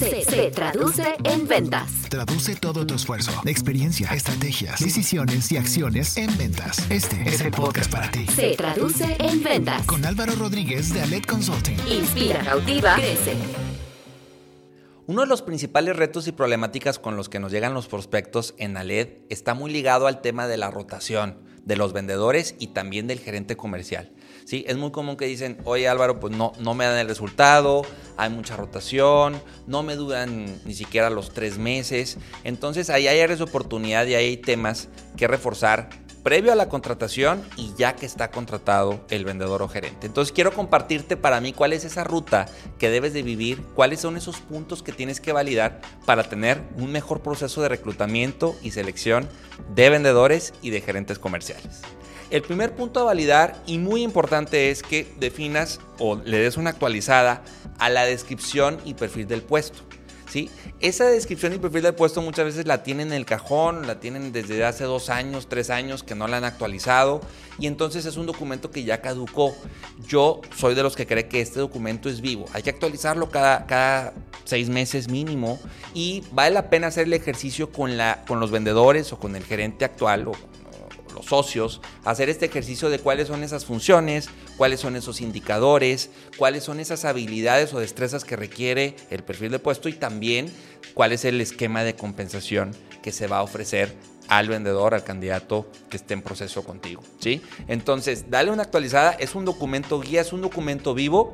se, traduce en ventas. Traduce todo tu esfuerzo, experiencia, estrategias, decisiones y acciones en ventas. Este es el podcast para ti. Se traduce en ventas. Con Álvaro Rodríguez de Alet Consulting. Inspira, cautiva, crece. Uno de los principales retos y problemáticas con los que nos llegan los prospectos en ALED está muy ligado al tema de la rotación de los vendedores y también del gerente comercial. ¿Sí? Es muy común que dicen, oye Álvaro, pues no, no me dan el resultado, hay mucha rotación, no me duran ni siquiera los tres meses. Entonces ahí hay áreas oportunidad y hay temas que reforzar previo a la contratación y ya que está contratado el vendedor o gerente. Entonces quiero compartirte para mí cuál es esa ruta que debes de vivir, cuáles son esos puntos que tienes que validar para tener un mejor proceso de reclutamiento y selección de vendedores y de gerentes comerciales. El primer punto a validar y muy importante es que definas o le des una actualizada a la descripción y perfil del puesto. ¿Sí? Esa descripción y perfil del puesto muchas veces la tienen en el cajón, la tienen desde hace dos años, tres años que no la han actualizado y entonces es un documento que ya caducó. Yo soy de los que cree que este documento es vivo, hay que actualizarlo cada, cada seis meses mínimo y vale la pena hacer el ejercicio con, la, con los vendedores o con el gerente actual o los socios, hacer este ejercicio de cuáles son esas funciones, cuáles son esos indicadores, cuáles son esas habilidades o destrezas que requiere el perfil de puesto y también cuál es el esquema de compensación que se va a ofrecer al vendedor, al candidato que esté en proceso contigo, ¿sí? Entonces, dale una actualizada, es un documento guía, es un documento vivo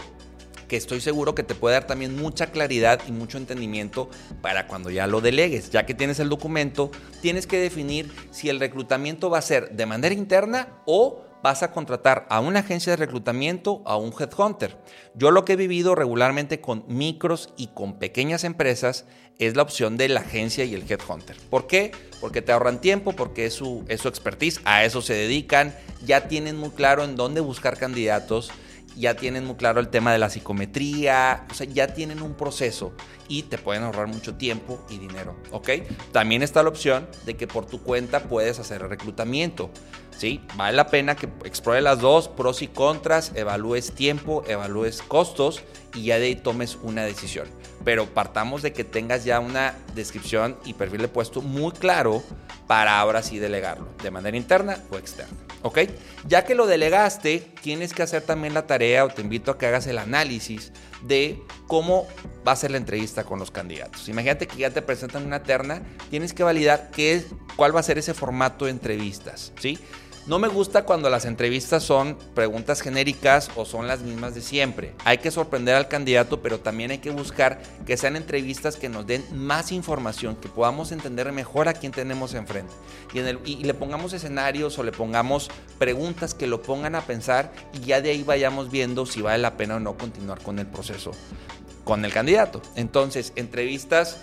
que estoy seguro que te puede dar también mucha claridad y mucho entendimiento para cuando ya lo delegues. Ya que tienes el documento, tienes que definir si el reclutamiento va a ser de manera interna o vas a contratar a una agencia de reclutamiento, a un headhunter. Yo lo que he vivido regularmente con micros y con pequeñas empresas es la opción de la agencia y el headhunter. ¿Por qué? Porque te ahorran tiempo, porque es su, es su expertise, a eso se dedican, ya tienen muy claro en dónde buscar candidatos ya tienen muy claro el tema de la psicometría, o sea, ya tienen un proceso y te pueden ahorrar mucho tiempo y dinero, ¿ok? También está la opción de que por tu cuenta puedes hacer reclutamiento, ¿sí? Vale la pena que explore las dos, pros y contras, evalúes tiempo, evalúes costos y ya de ahí tomes una decisión. Pero partamos de que tengas ya una descripción y perfil de puesto muy claro para ahora sí delegarlo, de manera interna o externa. ¿Ok? Ya que lo delegaste, tienes que hacer también la tarea o te invito a que hagas el análisis de cómo va a ser la entrevista con los candidatos. Imagínate que ya te presentan una terna, tienes que validar qué, cuál va a ser ese formato de entrevistas, ¿sí? No me gusta cuando las entrevistas son preguntas genéricas o son las mismas de siempre. Hay que sorprender al candidato, pero también hay que buscar que sean entrevistas que nos den más información, que podamos entender mejor a quién tenemos enfrente. Y, y le pongamos escenarios o le pongamos preguntas que lo pongan a pensar y ya de ahí vayamos viendo si vale la pena o no continuar con el proceso con el candidato. Entonces, entrevistas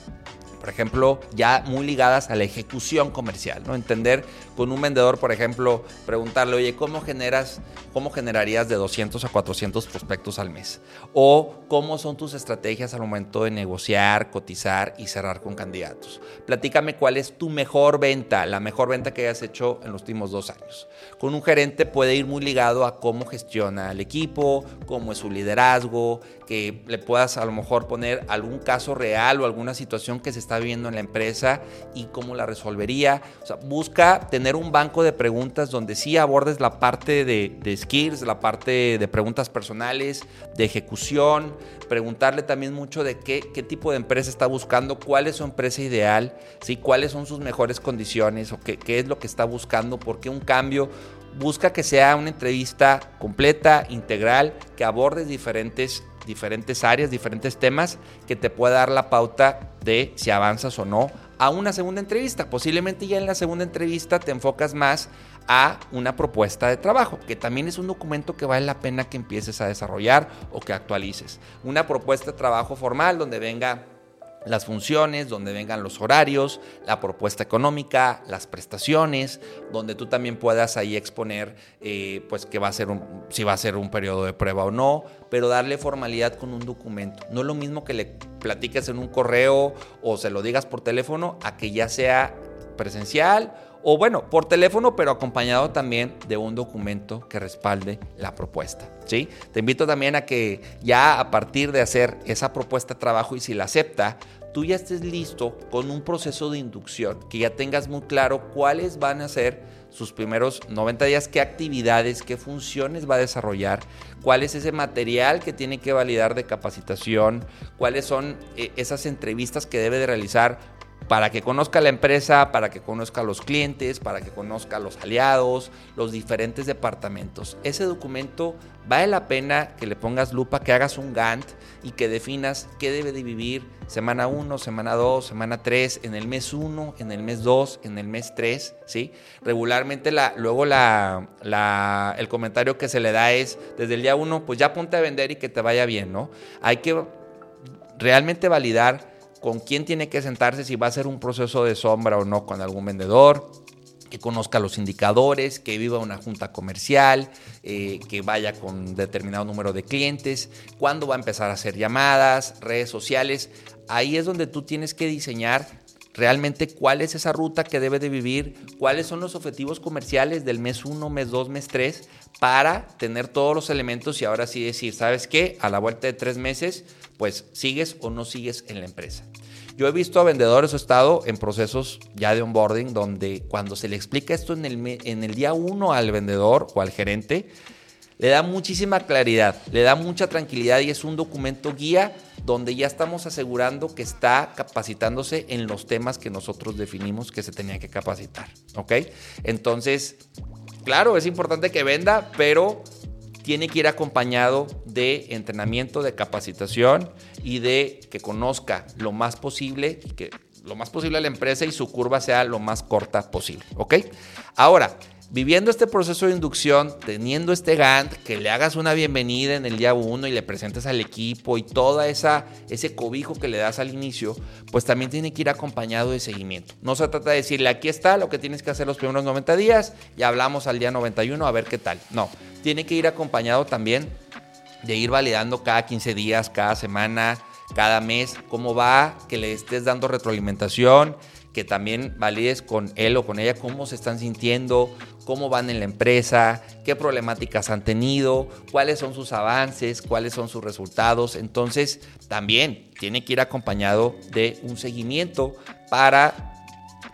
por ejemplo, ya muy ligadas a la ejecución comercial, ¿no? Entender con un vendedor, por ejemplo, preguntarle, oye, ¿cómo generas, cómo generarías de 200 a 400 prospectos al mes? O cómo son tus estrategias al momento de negociar, cotizar y cerrar con candidatos. Platícame cuál es tu mejor venta, la mejor venta que hayas hecho en los últimos dos años. Con un gerente puede ir muy ligado a cómo gestiona el equipo, cómo es su liderazgo, que le puedas a lo mejor poner algún caso real o alguna situación que se está viviendo en la empresa y cómo la resolvería. O sea, busca tener un banco de preguntas donde sí abordes la parte de, de skills, la parte de preguntas personales, de ejecución, preguntarle también mucho de qué, qué tipo de empresa está buscando, cuál es su empresa ideal, ¿sí? cuáles son sus mejores condiciones o qué, qué es lo que está buscando, por qué un cambio busca que sea una entrevista completa, integral, que abordes diferentes diferentes áreas, diferentes temas que te pueda dar la pauta de si avanzas o no a una segunda entrevista. Posiblemente ya en la segunda entrevista te enfocas más a una propuesta de trabajo, que también es un documento que vale la pena que empieces a desarrollar o que actualices. Una propuesta de trabajo formal donde venga las funciones, donde vengan los horarios, la propuesta económica, las prestaciones, donde tú también puedas ahí exponer, eh, pues que va a ser si va a ser un periodo de prueba o no, pero darle formalidad con un documento. No es lo mismo que le platiques en un correo o se lo digas por teléfono a que ya sea presencial o bueno, por teléfono, pero acompañado también de un documento que respalde la propuesta. ¿sí? Te invito también a que ya a partir de hacer esa propuesta de trabajo y si la acepta, tú ya estés listo con un proceso de inducción, que ya tengas muy claro cuáles van a ser sus primeros 90 días, qué actividades, qué funciones va a desarrollar, cuál es ese material que tiene que validar de capacitación, cuáles son eh, esas entrevistas que debe de realizar para que conozca la empresa, para que conozca a los clientes, para que conozca a los aliados, los diferentes departamentos. Ese documento vale la pena que le pongas lupa, que hagas un Gantt y que definas qué debe de vivir semana 1, semana 2, semana 3, en el mes 1, en el mes 2, en el mes 3, ¿sí? Regularmente la, luego la, el comentario que se le da es, desde el día 1, pues ya ponte a vender y que te vaya bien, ¿no? Hay que realmente validar con quién tiene que sentarse, si va a ser un proceso de sombra o no con algún vendedor, que conozca los indicadores, que viva una junta comercial, eh, que vaya con determinado número de clientes, cuándo va a empezar a hacer llamadas, redes sociales. Ahí es donde tú tienes que diseñar realmente cuál es esa ruta que debe de vivir, cuáles son los objetivos comerciales del mes 1, mes 2, mes 3, para tener todos los elementos y ahora sí decir, ¿sabes qué? A la vuelta de tres meses, pues sigues o no sigues en la empresa. Yo he visto a vendedores o estado en procesos ya de onboarding donde cuando se le explica esto en el, en el día 1 al vendedor o al gerente, le da muchísima claridad, le da mucha tranquilidad y es un documento guía donde ya estamos asegurando que está capacitándose en los temas que nosotros definimos que se tenían que capacitar. ¿Ok? Entonces, claro, es importante que venda, pero tiene que ir acompañado de entrenamiento, de capacitación y de que conozca lo más posible, que lo más posible a la empresa y su curva sea lo más corta posible. ¿Ok? Ahora, viviendo este proceso de inducción, teniendo este Gantt, que le hagas una bienvenida en el día uno y le presentes al equipo y esa ese cobijo que le das al inicio, pues también tiene que ir acompañado de seguimiento. No se trata de decirle aquí está lo que tienes que hacer los primeros 90 días y hablamos al día 91 a ver qué tal. No, tiene que ir acompañado también de ir validando cada 15 días, cada semana, cada mes, cómo va, que le estés dando retroalimentación, que también valides con él o con ella cómo se están sintiendo, cómo van en la empresa, qué problemáticas han tenido, cuáles son sus avances, cuáles son sus resultados. Entonces, también tiene que ir acompañado de un seguimiento para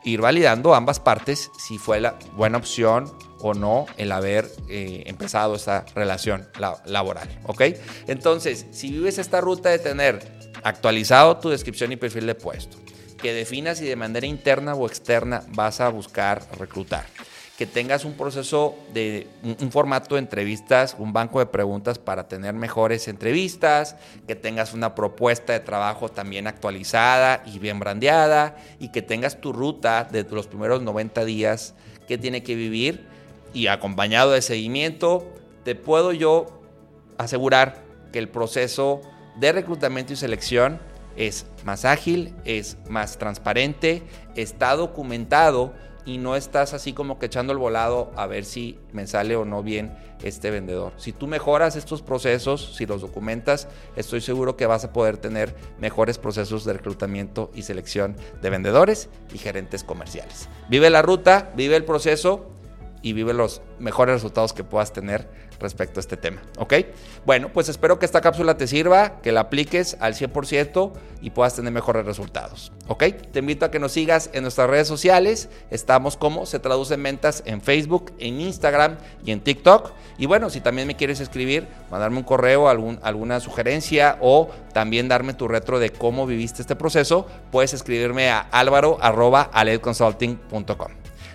ir validando ambas partes si fue la buena opción o no el haber eh, empezado esta relación laboral. ¿Ok? Entonces, si vives esta ruta de tener actualizado tu descripción y perfil de puesto, que definas si de manera interna o externa vas a buscar reclutar. Que tengas un proceso de un, formato de entrevistas, un banco de preguntas para tener mejores entrevistas, que tengas una propuesta de trabajo también actualizada y bien brandeada, y que tengas tu ruta de los primeros 90 días que tiene que vivir y acompañado de seguimiento, te puedo yo asegurar que el proceso de reclutamiento y selección es más ágil, es más transparente, está documentado y no estás así como que echando el volado a ver si me sale o no bien este vendedor. Si tú mejoras estos procesos, si los documentas, estoy seguro que vas a poder tener mejores procesos de reclutamiento y selección de vendedores y gerentes comerciales. Vive la ruta, vive el proceso y vive los mejores resultados que puedas tener respecto a este tema. ¿Ok? Bueno, pues espero que esta cápsula te sirva, que la apliques al 100% y puedas tener mejores resultados. ¿Ok? Te invito a que nos sigas en nuestras redes sociales. Estamos como se traduce en ventas en Facebook, en Instagram y en TikTok. Y bueno, si también me quieres escribir, mandarme un correo, algún, alguna sugerencia o también darme tu retro de cómo viviste este proceso, puedes escribirme a álvaro.aledconsulting.com.